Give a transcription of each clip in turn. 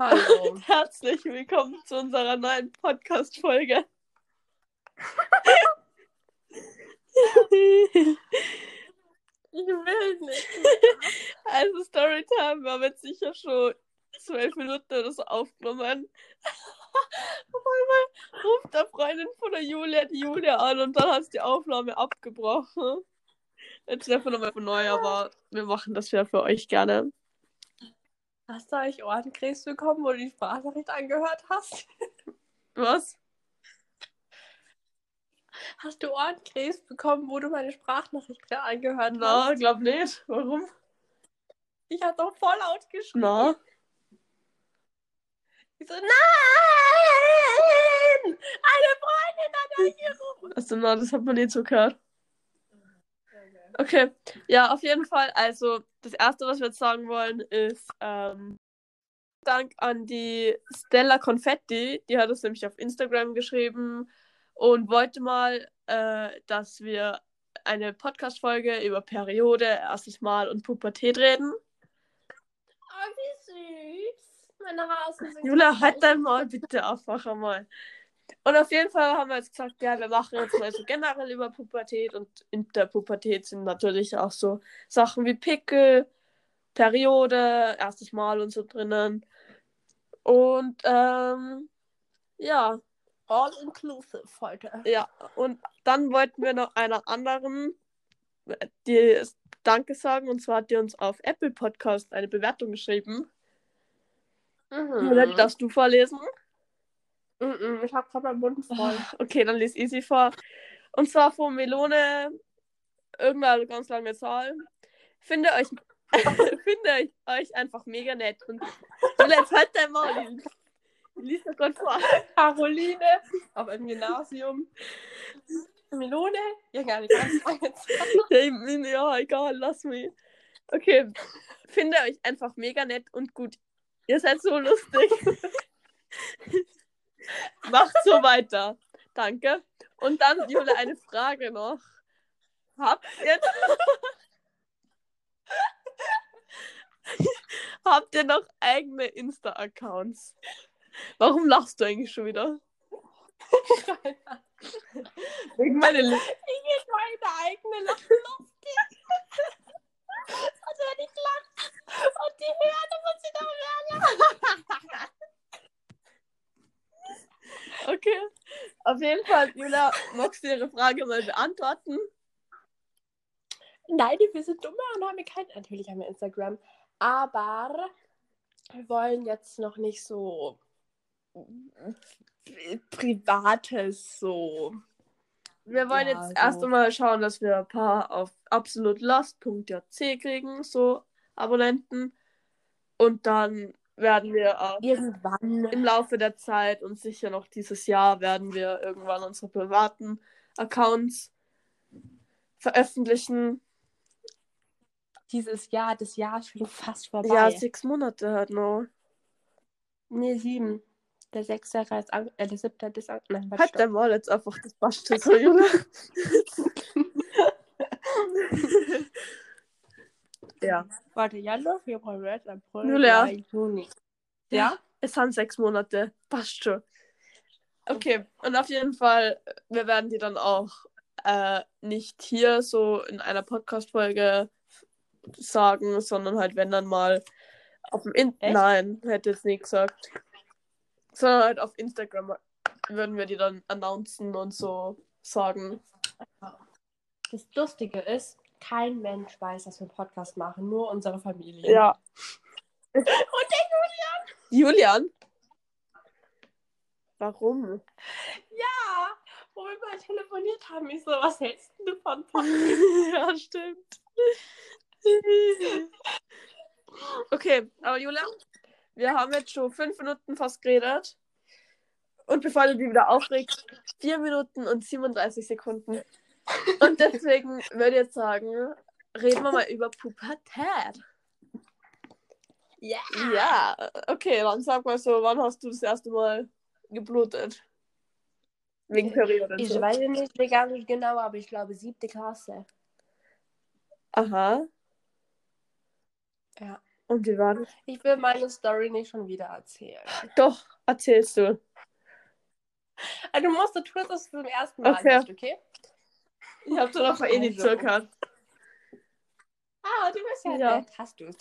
Hallo. Herzlich willkommen zu unserer neuen Podcast-Folge. Ich will nicht. Also Storytime, wir haben jetzt sicher schon zwölf Minuten oder so aufgenommen. Auf einmal ruft der Freundin von der Julia die Julia an und dann hat die Aufnahme abgebrochen. Jetzt einfach nochmal von neu, aber wir machen das ja für euch gerne. Hast du eigentlich Ohrenkrebs bekommen, wo du die Sprachnachricht angehört hast? Was? Hast du Ohrenkrebs bekommen, wo du meine Sprachnachricht angehört Na, hast? glaub nicht. Warum? Ich habe doch voll laut geschrien. Na? Ich so, nein! Eine Freundin hat angerufen. Also, na, das hat man nicht so gehört. Okay, ja, auf jeden Fall. Also, das Erste, was wir jetzt sagen wollen, ist ähm, Dank an die Stella Confetti. Die hat es nämlich auf Instagram geschrieben und wollte mal, äh, dass wir eine Podcast-Folge über Periode, erstes Mal und Pubertät reden. Oh, wie süß. Meine Hasen sind Jula, so halt dein Maul bitte einfach einmal. Und auf jeden Fall haben wir jetzt gesagt, ja, wir machen jetzt mal so generell über Pubertät und in der Pubertät sind natürlich auch so Sachen wie Pickel, Periode, erstes Mal und so drinnen. Und ähm, ja, All inclusive heute. ja, und dann wollten wir noch einer anderen die Danke sagen und zwar hat die uns auf Apple Podcast eine Bewertung geschrieben. Mhm. darfst du vorlesen? Mhm, Ich habe gerade meinen Mund voll. Okay, dann lies easy vor. Und zwar von Melone, irgendeine ganz lange Zahl. Finde euch, finde euch, euch einfach mega nett. Und und jetzt halt dein Maul. Ich lies das gerade vor. Caroline auf einem Gymnasium. Melone? Ja, gar nicht Zeit. Ja, egal, lass mich. Okay, finde euch einfach mega nett und gut. Ihr seid so lustig. Macht so weiter. Danke. Und dann, Jule, eine Frage noch. Habt ihr, Habt ihr noch eigene Insta-Accounts? Warum lachst du eigentlich schon wieder? Wegen meiner Li Ich meine eigene Lachluft. Also wenn ich lache und die hören, dann muss ich doch mehr lachen. Okay. Auf jeden Fall, Julia, magst du ihre Frage mal beantworten? Nein, wir sind dumme und haben kein. Natürlich haben wir Instagram. Aber wir wollen jetzt noch nicht so Privates so. Wir wollen Ja, jetzt so. erst einmal schauen, dass wir ein paar auf absolutlast.jc kriegen, so Abonnenten. Und dann werden wir auch Irgendwann. im Laufe der Zeit und sicher noch dieses Jahr werden wir irgendwann unsere privaten Accounts veröffentlichen. Dieses Jahr, das Jahr ist schon fast vorbei. Ja, sechs Monate halt noch. Nee, sieben. Der sechste ist an, äh, der siebte ist an. Nein, Halt dein Maul jetzt einfach, das schon so, Julia. ja. Warte, Januar, Februar, März, April, Julia. Mai, Juni. Ja? Es sind sechs Monate. Passt schon. Okay, und auf jeden Fall, wir werden die dann auch äh, nicht hier so in einer Podcast-Folge sagen, sondern halt, wenn dann mal auf dem In Echt? Nein, hätte jetzt nie gesagt. Sondern halt auf Instagram würden wir die dann announcen und so sagen. Das Lustige ist, kein Mensch weiß, dass wir einen Podcast machen, nur unsere Familie. Ja. Und der Julian? Warum? Ja, wo wir mal telefoniert haben, ich so, was hältst du von ja, stimmt. okay, aber Julian, wir haben jetzt schon fünf Minuten fast geredet. Und bevor du dich wieder aufregst, vier Minuten und 37 Sekunden. Und deswegen würde ich jetzt sagen, reden wir mal über Pubertät. Ja. Ja, okay, dann sag mal so, wann hast du das erste Mal geblutet? Wegen Periode. Ich so. weiß nicht gar nicht genau, aber ich glaube siebte Klasse. Aha. Ja. Und wie war das? Ich will meine Story nicht schon wieder erzählen. Doch, erzählst du. Also, du musst, du tust es zum ersten Mal Okay. nicht, okay? Ich hab doch noch eh nicht Also. zugehört. Ah, du bist ja, Ja. nett. Hast du es.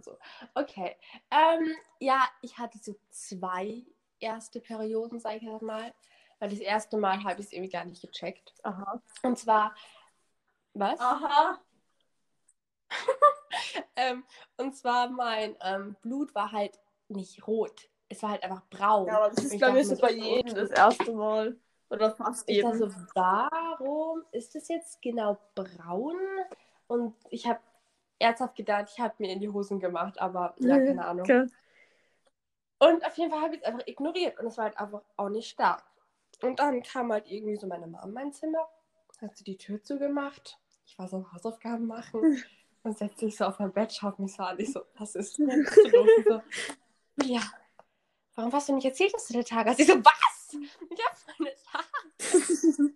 So. Okay. Ähm, ja, ich hatte so zwei erste Perioden, sag ich jetzt mal. Weil das erste Mal habe ich es irgendwie gar nicht gecheckt. Aha. Und zwar. Was? Aha. Ähm, und zwar mein ähm, Blut war halt nicht rot. Es war halt einfach braun. Ja, aber das ist, glaube ich, mir bei jedem das erste Mal. Oder fast Ich jedem. dachte so, warum ist das jetzt genau braun? Und ich habe ernsthaft gedacht, ich habe mir in die Hosen gemacht, aber ja, keine Ahnung. Okay. Und auf jeden Fall habe ich es einfach ignoriert und es war halt einfach auch nicht stark. Und dann kam halt irgendwie so meine Mama in mein Zimmer, hat sie die Tür zugemacht. Ich war so am Hausaufgaben machen und setzt sich so auf mein Bett, schaut mich so an. Ich so, was ist denn so ja, warum hast du nicht erzählt, dass du den Tag hast? Ich so, was? Ich habe meine Tage.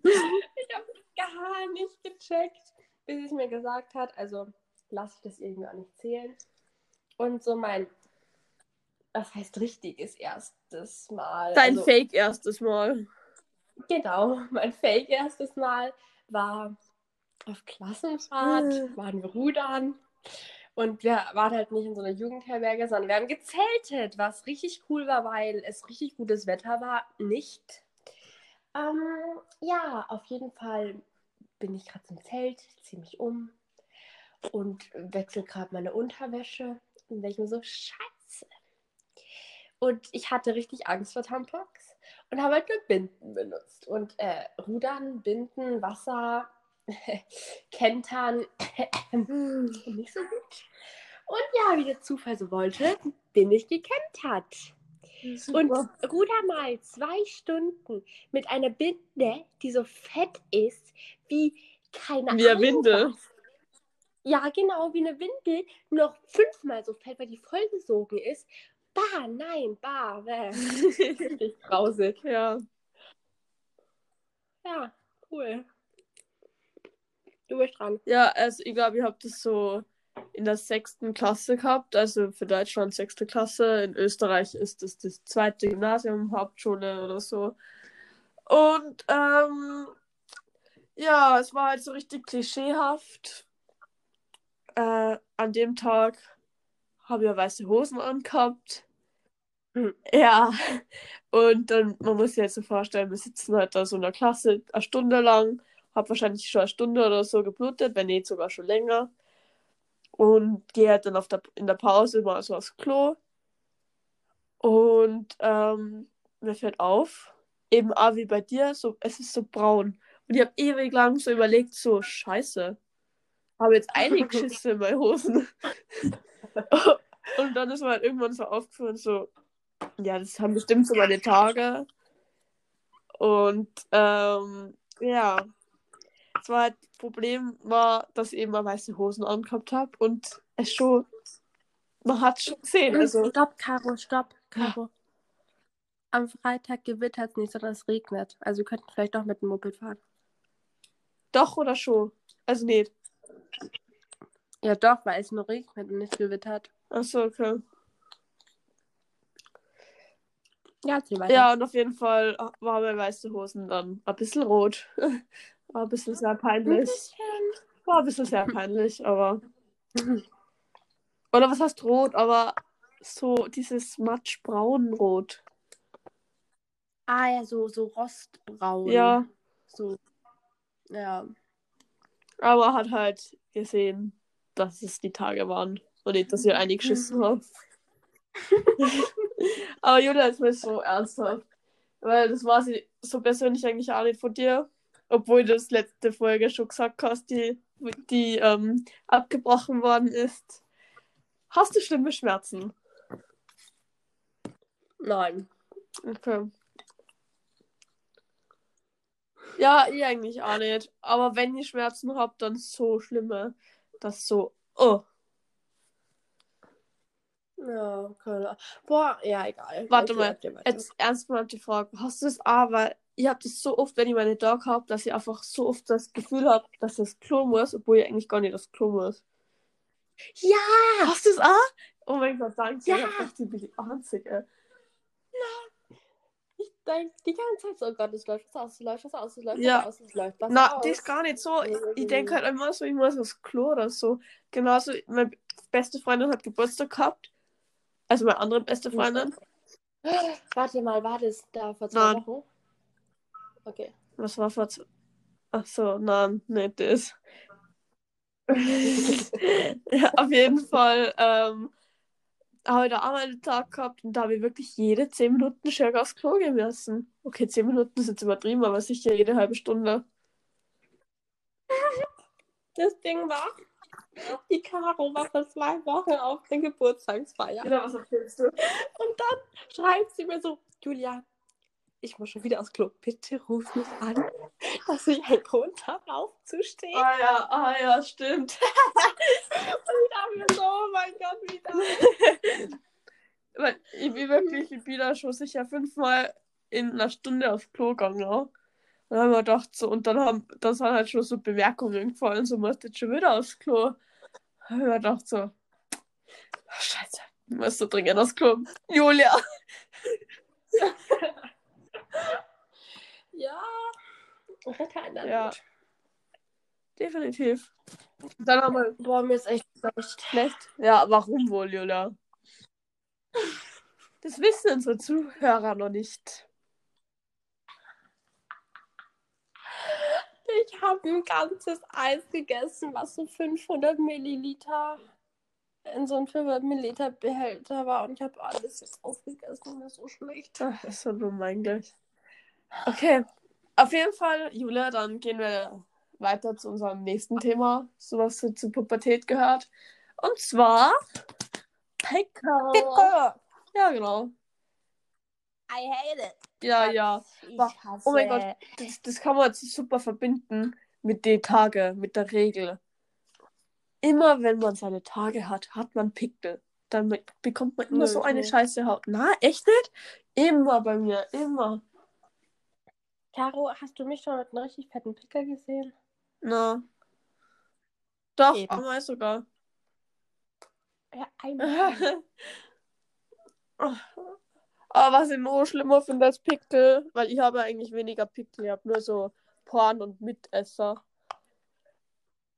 Ich habe gar nicht gecheckt, bis es mir gesagt hat. Also lasse ich das irgendwie auch nicht zählen. Und so mein, was heißt richtiges erstes Mal? Dein also, Fake erstes Mal. Genau, mein Fake erstes Mal war auf Klassenfahrt, Hm. waren wir rudern. Und wir waren halt nicht in so einer Jugendherberge, sondern wir haben gezeltet, was richtig cool war, weil es richtig gutes Wetter war. Nicht. Ähm, ja, auf jeden Fall bin ich gerade zum Zelt, ziehe mich um und wechsle gerade meine Unterwäsche. Und denke mir so, scheiße. Und ich hatte richtig Angst vor Tampons und habe halt nur Binden benutzt. Und äh, Rudern, Binden, Wasser, Kentern, nicht so gut. Und ja, wie der Zufall so wollte, bin ich gekentert. Und ruder mal zwei Stunden mit einer Binde, die so fett ist, wie keine Wie eine was. Ja, genau, wie eine Windel, noch fünfmal so fett, weil die vollgesogen ist. Bah, nein, bah. Richtig grausig. ja. Ja, cool. Du bist dran. Ja, also ich glaube, ich habe das so in der sechsten Klasse gehabt, also für Deutschland sechste Klasse. In Österreich ist das das zweite Gymnasium, Hauptschule oder so. Und ähm, ja, es war halt so richtig klischeehaft. Äh, an dem Tag habe ich ja weiße Hosen angehabt. Hm. Ja, und dann, man muss sich jetzt so vorstellen, wir sitzen halt da so in der Klasse eine Stunde lang, habe wahrscheinlich schon eine Stunde oder so geblutet, wenn nicht sogar schon länger. Und gehe halt dann auf der, in der Pause mal so aufs Klo. Und ähm, mir fällt auf, eben auch wie bei dir, so, es ist so braun. Und ich habe ewig lang so überlegt, so, scheiße. Habe jetzt einige Schisse in meine Hosen. Und dann ist mir halt irgendwann so aufgefallen, so, ja, das haben bestimmt so meine Tage. Und ähm, ja, das war halt, Problem war, dass ich eben mal weiße Hosen angehabt habe und es schon, man hat schon gesehen, also Stopp, Caro, stopp, Caro. Am Freitag gewittert es nicht, sondern es regnet. Also wir könnten vielleicht doch mit dem Moped fahren. doch oder schon. Also nicht. Ja, doch, weil es nur regnet und nicht gewittert. Achso, okay. Ja. Ja, und auf jeden Fall waren meine weiße Hosen dann ein bisschen rot. War ein bisschen sehr peinlich. War ein bisschen sehr peinlich, aber. Oder was heißt rot? Aber so dieses matschbraun-rot. Ah ja, so, so rostbraun. Ja, So. Ja. aber hat halt gesehen, dass es die Tage waren. Und nicht, dass ich einig geschissen habe. aber Julia, jetzt mal so ernsthaft. Weil das war sie so persönlich eigentlich auch nicht von dir. Obwohl du das letzte Folge schon gesagt hast, die, die ähm, abgebrochen worden ist. Hast du schlimme Schmerzen? Nein. Okay. Ja, ich eigentlich auch nicht. Aber wenn ich Schmerzen habe, dann so schlimme, dass so, oh, Ja, keine Ahnung. Boah, ja, egal. Warte Okay, mal, jetzt ernsthaft die Frage, hast du es aber, ich habe das so oft, wenn ich meine Dog habe, dass ich einfach so oft das Gefühl habe, dass das Klo muss, obwohl ich eigentlich gar nicht das Klo muss. Ja! Hast du es auch? Oh mein Gott, danke. Ja. Ich hab gedacht, die einzige. Ich denke die ganze Zeit so, oh Gott, es läuft was aus, es läuft was aus, es läuft Ja. aus, es läuft was Na, aus. das ist gar nicht so. Ich, ich denke halt immer so, ich muss aufs Klo oder so. Genauso, meine beste Freundin hat Geburtstag gehabt. Also meine andere beste Freundin. Warte mal, war das da vor zwei Nein. Wochen? Okay. Was war vor zwei... Ach so, nein, nicht das. ja, auf jeden Fall ähm, habe ich da auch mal einen Tag gehabt und da habe ich wirklich jede 10 Minuten schön aufs Klo gehen müssen. Okay, 10 Minuten ist jetzt übertrieben, aber sicher jede halbe Stunde. Das Ding war, die Caro war vor zwei Wochen auf der Geburtstagsfeier. Genau, was erzählst du? Und dann schreibt sie mir so, Julia, ich muss schon wieder aufs Klo. Bitte ruf mich an, dass ich einen Grund habe, aufzustehen. Ah ja, ah ja, stimmt. Und ich dachte so, oh mein Gott, wie das. Weil ich bin wirklich, ich bin da schon sicher fünfmal in einer Stunde aufs Klo gegangen. Und dann haben wir gedacht, so, und dann haben, das waren halt schon so Bemerkungen gefallen, so, musst jetzt schon wieder aufs Klo. Dann haben wir gedacht, so, oh, Scheiße, ich muss so dringend aufs Klo. Julia. Ja, Ritter in der Ja. Definitiv. Dann haben wir Boah, mir ist echt schlecht. schlecht. Ja, warum wohl, Julia? Das wissen unsere Zuhörer noch nicht. Ich habe ein ganzes Eis gegessen, was so 500 Milliliter in so einem 500 Milliliter Behälter war. Und ich habe alles jetzt aufgegessen. Mir ist so schlecht. Ach, das ist so dumm eigentlich. Okay, auf jeden Fall, Julia, dann gehen wir weiter zu unserem nächsten Thema, so was so zur Pubertät gehört. Und zwar Pickel. Ja, genau. I hate it. Ja, ja. Wa- hasse oh mein Gott. Das, das kann man jetzt super verbinden mit den Tage, mit der Regel. Immer wenn man seine Tage hat, hat man Pickel. Dann be- bekommt man immer Nö, so eine nee. scheiße Haut. Na, echt nicht? Immer bei mir, immer. Caro, hast du mich schon mit einem richtig fetten Pickel gesehen? Na. Doch, Eben. einmal sogar. Ja, einmal. Aber was ich noch schlimmer finde als Pickel, weil ich habe eigentlich weniger Pickel, ich habe nur so Porn und Mitesser.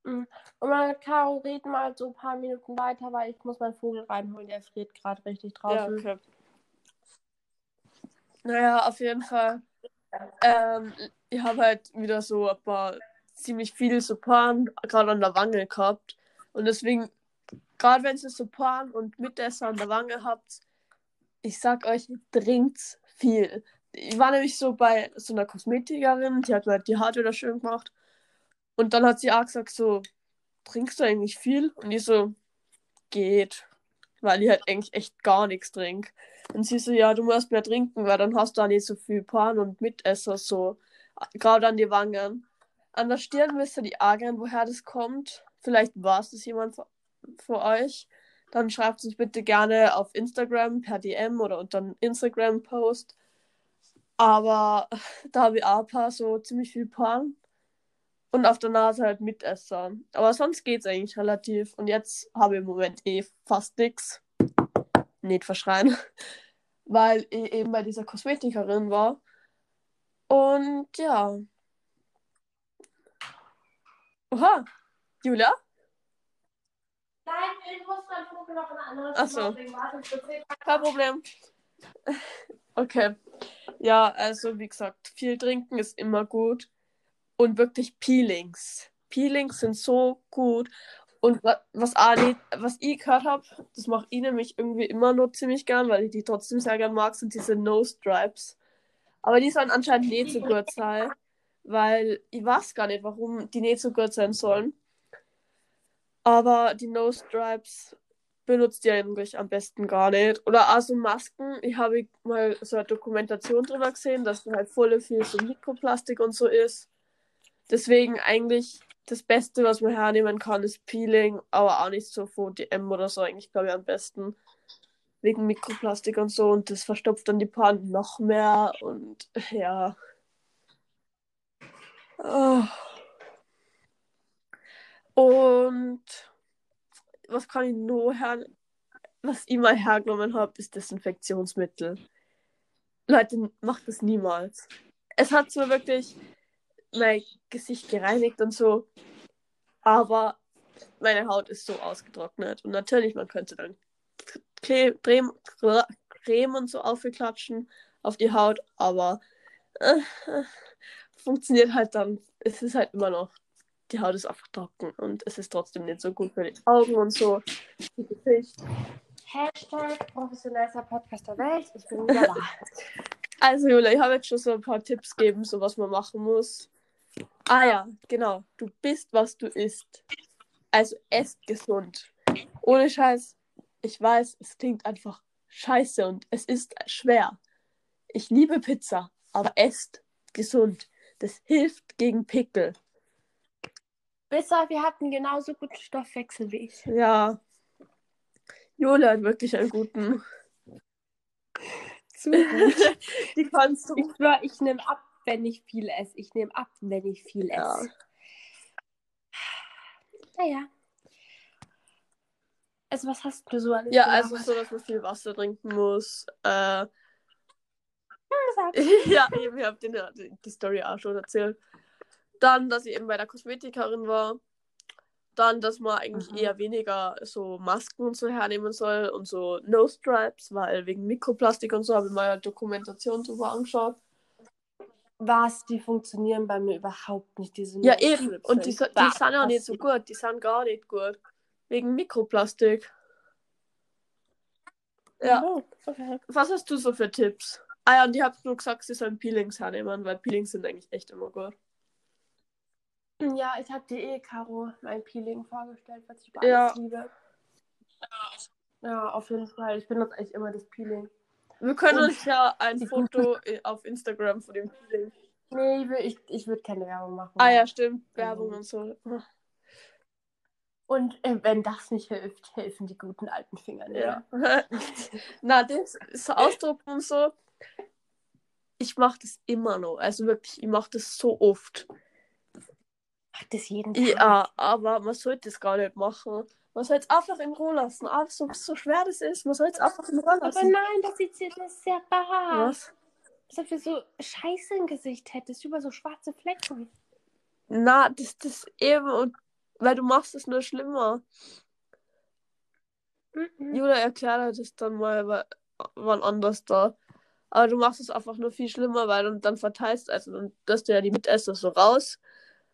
Und meine Caro, reden mal so ein paar Minuten weiter, weil ich muss meinen Vogel reinholen. Der friert gerade richtig draußen. okay. Naja, auf jeden Fall. Ähm, ich habe halt wieder so ein paar ziemlich viele so Porn gerade an der Wange gehabt. Und deswegen, gerade wenn ihr so Porn und Mitesser an der Wange habt, ich sag euch, trinkt's viel. Ich war nämlich so bei so einer Kosmetikerin, die hat mir halt die Haare wieder schön gemacht. Und dann hat sie auch gesagt, so, trinkst du eigentlich viel? Und ich so, geht. Weil ich halt eigentlich echt gar nichts trinke. Und sie so, ja, du musst mehr trinken, weil dann hast du auch nicht so viel Porn und Mitesser, so. Gerade an die Wangen. An der Stirn wisst ihr die Argen, woher das kommt. Vielleicht war es das jemand von euch. Dann schreibt uns bitte gerne auf Instagram per DM oder unter einen Instagram-Post. Aber da habe ich auch ein paar so ziemlich viel Porn. Und auf der Nase halt Mitesser. Aber sonst geht's eigentlich relativ. Und jetzt habe ich im Moment eh fast nix. Nicht verschreien. Weil ich eben bei dieser Kosmetikerin war. Und ja. Oha. Julia? Nein, ich muss meinen Vogel noch in ein anderes Ach so. Zimmer bringen. Warte, ich bin Kein Problem. Okay. Ja, also wie gesagt, viel trinken ist immer gut. Und wirklich Peelings. Peelings sind so gut. Und wa- was, auch nicht, was ich gehört habe, das mache ich nämlich irgendwie immer noch ziemlich gern, weil ich die trotzdem sehr gern mag, sind diese Nose Stripes. Aber die sollen anscheinend nicht so gut sein, weil ich weiß gar nicht, warum die nicht so gut sein sollen. Aber die Nose Stripes benutzt ihr eigentlich am besten gar nicht. Oder also Masken. Ich habe mal so eine Dokumentation drüber gesehen, dass da halt voll viel so Mikroplastik und so ist. Deswegen eigentlich das Beste, was man hernehmen kann, ist Peeling, aber auch nicht so von DM oder so, eigentlich glaube ich am besten. Wegen Mikroplastik und so und das verstopft dann die Poren noch mehr und ja. Oh. Und was kann ich nur her was ich mal hergenommen habe, ist Desinfektionsmittel. Leute, macht das niemals. Es hat zwar wirklich mein Gesicht gereinigt und so, aber meine Haut ist so ausgetrocknet. Und natürlich, man könnte dann Creme, Creme und so aufklatschen auf die Haut, aber äh, funktioniert halt dann. Es ist halt immer noch, die Haut ist einfach trocken und es ist trotzdem nicht so gut für die Augen und so. Gesicht. Hashtag professionellster Podcast der Welt. Ich bin wieder da. Also, Julia, ich habe jetzt schon so ein paar Tipps gegeben, so was man machen muss. Ah ja, genau. Du bist, was du isst. Also, esst gesund. Ohne Scheiß. Ich weiß, es klingt einfach scheiße und es ist schwer. Ich liebe Pizza, aber esst gesund. Das hilft gegen Pickel. Auf, wir hatten genauso guten Stoffwechsel wie ich. Ja. Jola hat wirklich einen guten. Zu gut. Die kannst du. ich ich nehme ab, wenn ich viel esse. Ich nehme ab, wenn ich viel Ja. esse. Naja. Also, was hast du so alles Ja, also gelabert? so, dass man viel Wasser trinken muss. Äh, ja, eben, ich habe den die Story auch schon erzählt. Dann, dass ich eben bei der Kosmetikerin war. Dann, dass man eigentlich Mhm. eher weniger so Masken und so hernehmen soll und so Nose Stripes, weil wegen Mikroplastik und so habe ich mal Dokumentation drüber angeschaut. Was, die funktionieren bei mir überhaupt nicht, diese Ja, eben. Und die, die sind auch nicht so gut. Die sind gar nicht gut. Wegen Mikroplastik. Ja. Oh, okay. Was hast du so für Tipps? Ah ja, und ich habe nur gesagt, sie sollen Peelings hernehmen, weil Peelings sind eigentlich echt immer gut. Ja, ich habe dir eh, Caro, mein Peeling vorgestellt, was ich über Ja. alles liebe. Ja, auf jeden Fall. Ich benutze eigentlich immer das Peeling. Wir können Und uns ja ein Foto auf Instagram von dem Peeling. Nee, ich, ich, würde keine Werbung machen. Ah ja, stimmt. Ähm. Werbung und so. Und äh, wenn das nicht hilft, helfen die guten alten Fingernägel. Ja. Na, das ist so ausdrucken und so. Ich mache das immer noch. Also wirklich, ich mache das so oft. Macht das jeden Tag. Ja, aber man sollte es gar nicht machen. Man soll es einfach in Ruhe lassen. Aber so, so schwer das ist, man soll es einfach in Ruhe Aber lassen. nein, das ist sehr bar. Was? Als ob du so Scheiße im Gesicht hättest, über so schwarze Flecken. Na, das das eben und weil du machst es nur schlimmer. Mhm. Julia erklärt dir das dann mal wa- wann anders da. Aber du machst es einfach nur viel schlimmer, weil du dann verteilst, also dann lässt du ja die Mitesser so raus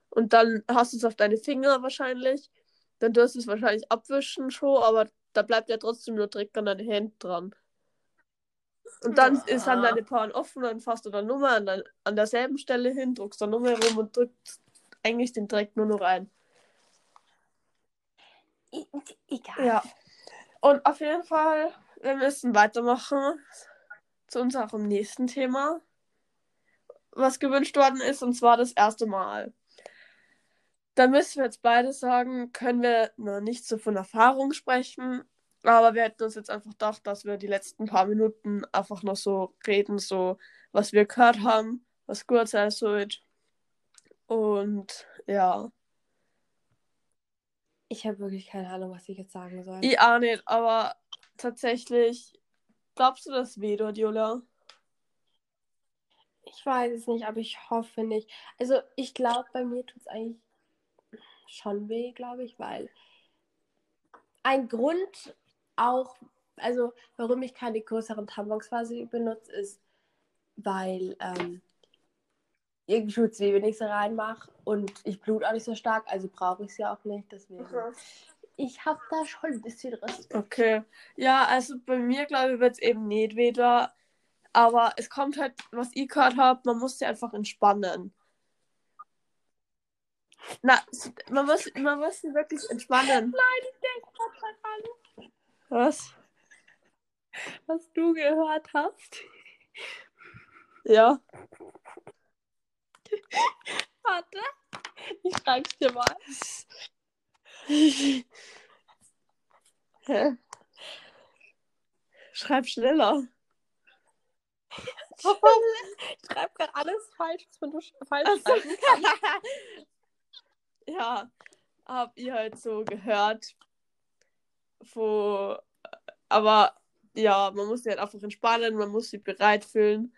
und dann hast du es auf deine Finger wahrscheinlich. Dann tust du es wahrscheinlich abwischen schon, aber da bleibt ja trotzdem nur Dreck an deine Hände dran. Und dann Ja. ist dann deine Poren offen, dann fasst du dann nur mal an, an derselben Stelle hin, druckst dann nur mal rum und drückst eigentlich den Dreck nur noch rein. E egal. Ja. Und auf jeden Fall, wir müssen weitermachen zu unserem nächsten Thema, was gewünscht worden ist, und zwar das erste Mal. Da müssen wir jetzt beide sagen, können wir noch nicht so von Erfahrung sprechen, aber wir hätten uns jetzt einfach gedacht, dass wir die letzten paar Minuten einfach noch so reden, so was wir gehört haben, was gut sein sollte. Und ja, Ich habe wirklich keine Ahnung, was ich jetzt sagen soll. ich auch nicht, aber tatsächlich, glaubst du, das weh dort, Julia? Ich weiß es nicht, aber ich hoffe nicht. Also ich glaube, bei mir tut es eigentlich schon weh, glaube ich, weil ein Grund auch, also warum ich keine größeren Tampons quasi benutze, ist, weil ähm, ich Schutzzwiebel nicht so reinmache und ich blut auch nicht so stark, also brauche ich es ja auch nicht. Deswegen, ich habe da schon ein bisschen Respekt. Okay. Ja, also bei mir, glaube ich, wird es eben nicht weder. Aber es kommt halt, was ich gehört habe, man muss sich einfach entspannen. Na, man muss, man muss sich wirklich entspannen. Was? Was du gehört hast. Ja. Warte, ich schreib's dir mal. Hä? Schreib schneller. Ich schreibe gerade alles falsch, was man falsch schreiben kann. ja, hab ihr halt so gehört, wo Aber ja, man muss sich halt einfach entspannen, man muss sich bereit fühlen.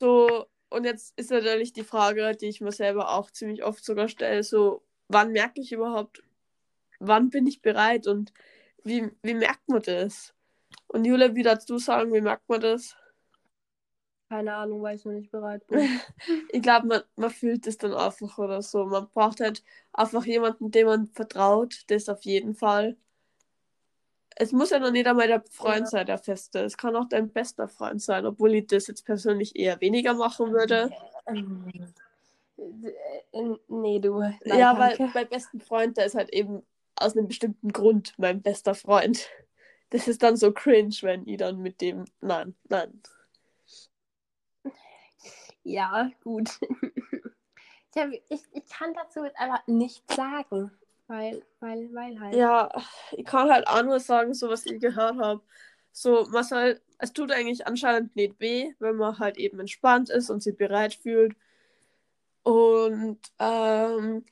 So, und jetzt ist natürlich die Frage, die ich mir selber auch ziemlich oft sogar stelle, so, wann merke ich überhaupt, wann bin ich bereit und wie, wie merkt man das? Und Julia, wie darfst du sagen, wie merkt man das? Keine Ahnung, weil ich noch nicht bereit bin. ich glaube, man, man fühlt es dann einfach oder so. Man braucht halt einfach jemanden, dem man vertraut, das auf jeden Fall. Es muss ja noch nicht einmal der Freund ja. sein, der Feste. Es kann auch dein bester Freund sein, obwohl ich das jetzt persönlich eher weniger machen würde. Nee, du. Nein, ja, danke. weil mein besten Freund, der ist halt eben aus einem bestimmten Grund mein bester Freund. Das ist dann so cringe, wenn ich dann mit dem. Nein, nein. Ja, gut. ich, ich kann dazu jetzt einfach nichts sagen. Weil, weil, weil halt. Ja, ich kann halt auch nur sagen, so was ich gehört habe. So, man soll, es tut eigentlich anscheinend nicht weh, wenn man halt eben entspannt ist und sich bereit fühlt. Und, ähm,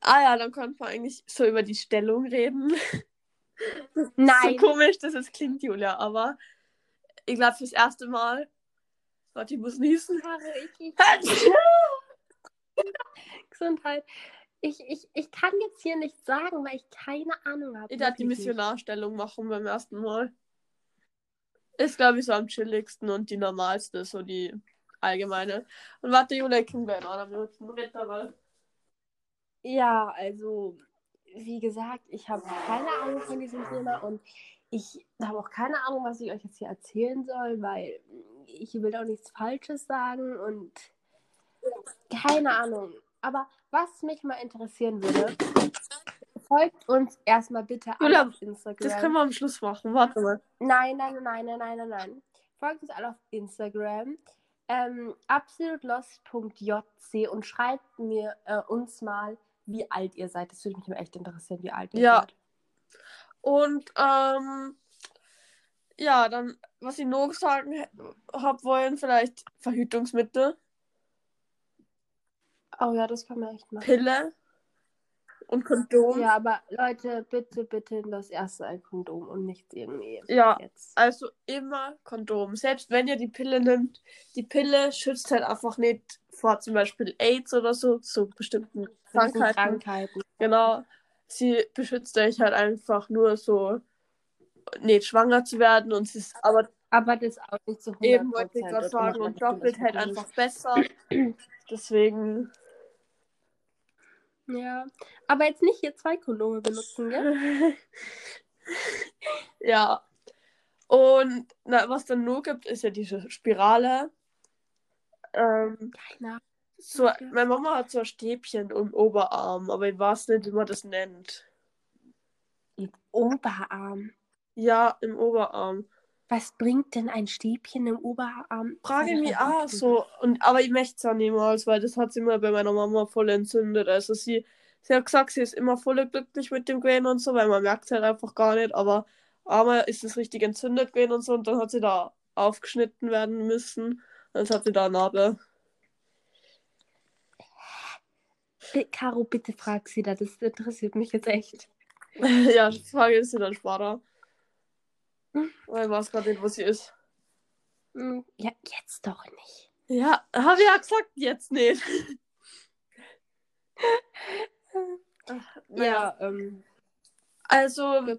ah ja, dann könnte man eigentlich so über die Stellung reden. Nein. so komisch, dass es klingt, Julia, aber ich glaube, fürs erste Mal. Warte, ich muss niesen. Gesundheit ich, ich, ich kann jetzt hier nichts sagen, weil ich keine Ahnung habe. Ich darf die Missionarstellung machen beim ersten Mal. Ist, glaube ich, so am chilligsten und die normalste, so die allgemeine. Und warte, Julia, ich gleich noch einer Minuten reden, Ja, also, wie gesagt, ich habe keine Ahnung von diesem Thema und ich habe auch keine Ahnung, was ich euch jetzt hier erzählen soll, weil ich will auch nichts Falsches sagen und keine Ahnung. Aber was mich mal interessieren würde, folgt uns erstmal bitte alle auf Instagram. Das können wir am Schluss machen. Warte mal. Nein, nein, nein, nein, nein, nein, nein. Folgt uns alle auf Instagram. Ähm, absolutlost.jc und schreibt mir äh, uns mal, wie alt ihr seid. Das würde mich echt interessieren, wie alt ihr ja. seid. Und ähm, ja, dann, was ich noch sagen habe wollen, vielleicht Verhütungsmittel. Oh ja, das kann man echt machen. Pille und Kondom. Ja, aber Leute, bitte, bitte das erste ein Kondom und nichts irgendwie. Ja, jetzt. also immer Kondom. Selbst wenn ihr die Pille nimmt, die Pille schützt halt einfach nicht vor zum Beispiel AIDS oder so, zu bestimmten Krankheiten. Krankheiten. Genau. Sie beschützt euch halt einfach nur so, nicht schwanger zu werden und sie ist aber. Aber das auch nicht so 100%. Eben wollte ich gerade sagen, und doppelt halt einfach besser. Deswegen. Ja, aber jetzt nicht hier zwei Kondome benutzen, gell? ja. Und na, was dann nur gibt, ist ja diese Spirale. Ähm, Keine so, meine Mama hat so ein Stäbchen im Oberarm, aber ich weiß nicht, wie man das nennt. Im Oberarm? Ja, im Oberarm. Was bringt denn ein Stäbchen im Oberarm? Frage mich auch so. Und, aber ich möchte es auch niemals, weil das hat sie immer bei meiner Mama voll entzündet. Also sie, sie hat gesagt, sie ist immer voll glücklich mit dem gewesen und so, weil man merkt es halt einfach gar nicht. Aber einmal ist es richtig entzündet gewesen und so und dann hat sie da aufgeschnitten werden müssen. Und jetzt hat sie da eine Narbe. Caro, bitte frag sie da, das interessiert mich jetzt echt. ja, die Frage sie dann später. Weil ich weiß gerade nicht, wo sie ist. Hm, ja, jetzt doch nicht. Ja, habe ich ja gesagt, jetzt nicht. Ach, ja, ähm. Also,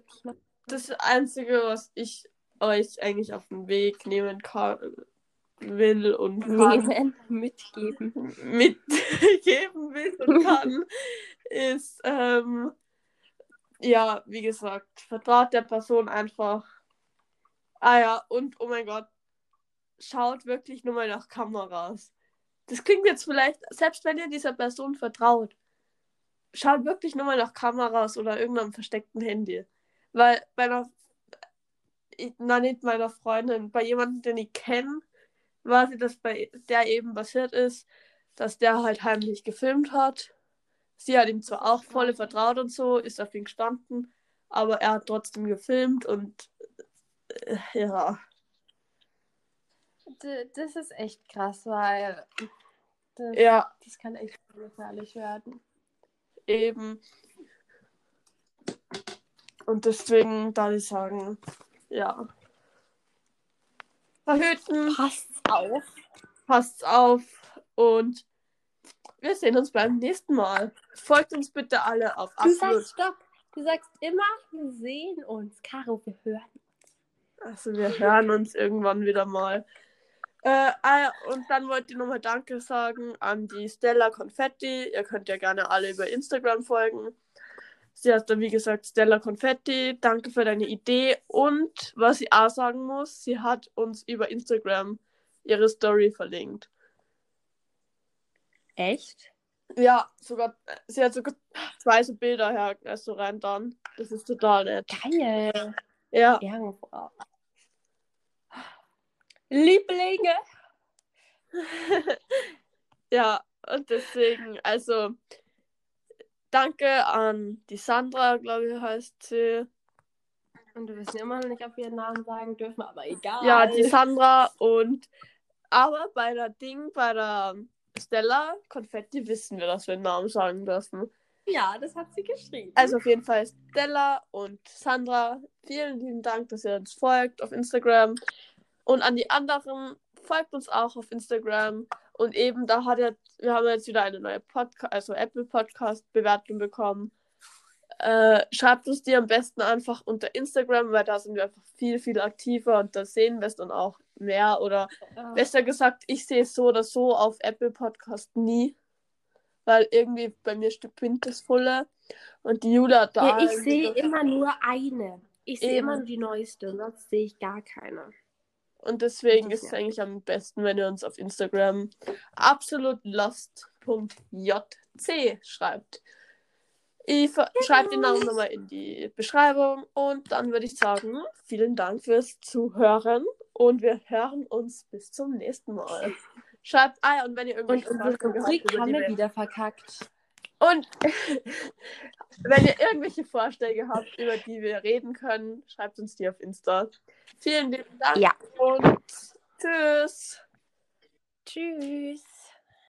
das Einzige, was ich euch eigentlich auf den Weg nehmen kann, will und kann, mitgeben. Mitgeben will und kann, ist, ähm, ja, wie gesagt, vertraut der Person einfach Ah ja, und oh mein Gott, schaut wirklich nur mal nach Kameras. Das klingt jetzt vielleicht, selbst wenn ihr dieser Person vertraut, schaut wirklich nur mal nach Kameras oder irgendeinem versteckten Handy. Weil bei einer, na nicht meiner Freundin, bei jemandem, den ich kenne, war sie, dass bei der eben passiert ist, dass der halt heimlich gefilmt hat. Sie hat ihm zwar auch volle vertraut und so, ist auf ihn gestanden, aber er hat trotzdem gefilmt und ja. Das ist echt krass, weil das, ja. das kann echt gefährlich werden. Eben. Und deswegen darf ich sagen, ja. Verhüten, Passt auf. passt auf und wir sehen uns beim nächsten Mal. Folgt uns bitte alle auf Du Absolut. sagst stopp. Du sagst immer, wir sehen uns. Caro, wir hören. Also wir hören uns irgendwann wieder mal. Äh, und dann wollte ich nochmal Danke sagen an die Stella Confetti. Ihr könnt ja gerne alle über Instagram folgen. Sie hat da wie gesagt Stella Confetti. Danke für deine Idee. Und was ich auch sagen muss, sie hat uns über Instagram ihre Story verlinkt. Echt? Ja, sogar, sie hat sogar zwei so Bilder her, also rein dann. Das ist total nett. Geil. Ja, Ehrenfrau. Lieblinge. ja, und deswegen, also, danke an die Sandra, glaube ich, heißt sie. Und wir wissen immer noch nicht, ob wir ihren Namen sagen dürfen, aber egal. Ja, die Sandra und, aber bei der Ding, bei der Stella Konfetti wissen wir, dass wir den Namen sagen dürfen. ja, das hat sie geschrieben. Also auf jeden Fall Stella und Sandra, vielen lieben Dank, dass ihr uns folgt auf Instagram. Und an die anderen, folgt uns auch auf Instagram. Und eben da hat jetzt, wir haben jetzt wieder eine neue Podcast, also Apple Podcast Bewertung bekommen. Äh, schreibt uns die am besten einfach unter Instagram, weil da sind wir einfach viel, viel aktiver und da sehen wir es dann auch mehr. Oder Ja. besser gesagt, ich sehe es so oder so auf Apple Podcast nie. Weil irgendwie bei mir spinnt das volle. Und die Julia da. Ja, ich sehe immer nur eine. Ich sehe immer nur die neueste, sonst sehe ich gar keine. Und deswegen ist es eigentlich am besten, wenn ihr uns auf Instagram absolutlost.jc schreibt. Ich schreibe den Namen nochmal in die Beschreibung und dann würde ich sagen, vielen Dank fürs Zuhören und wir hören uns bis zum nächsten Mal. Schreibt, ah ja, und wenn ihr Und irgendwelche unsere Vorschläge habt, Rubrik haben wir wieder verkackt. Und wenn ihr irgendwelche Vorschläge habt, über die wir reden können, schreibt uns die auf Insta. Vielen lieben Dank Ja. und tschüss. Tschüss.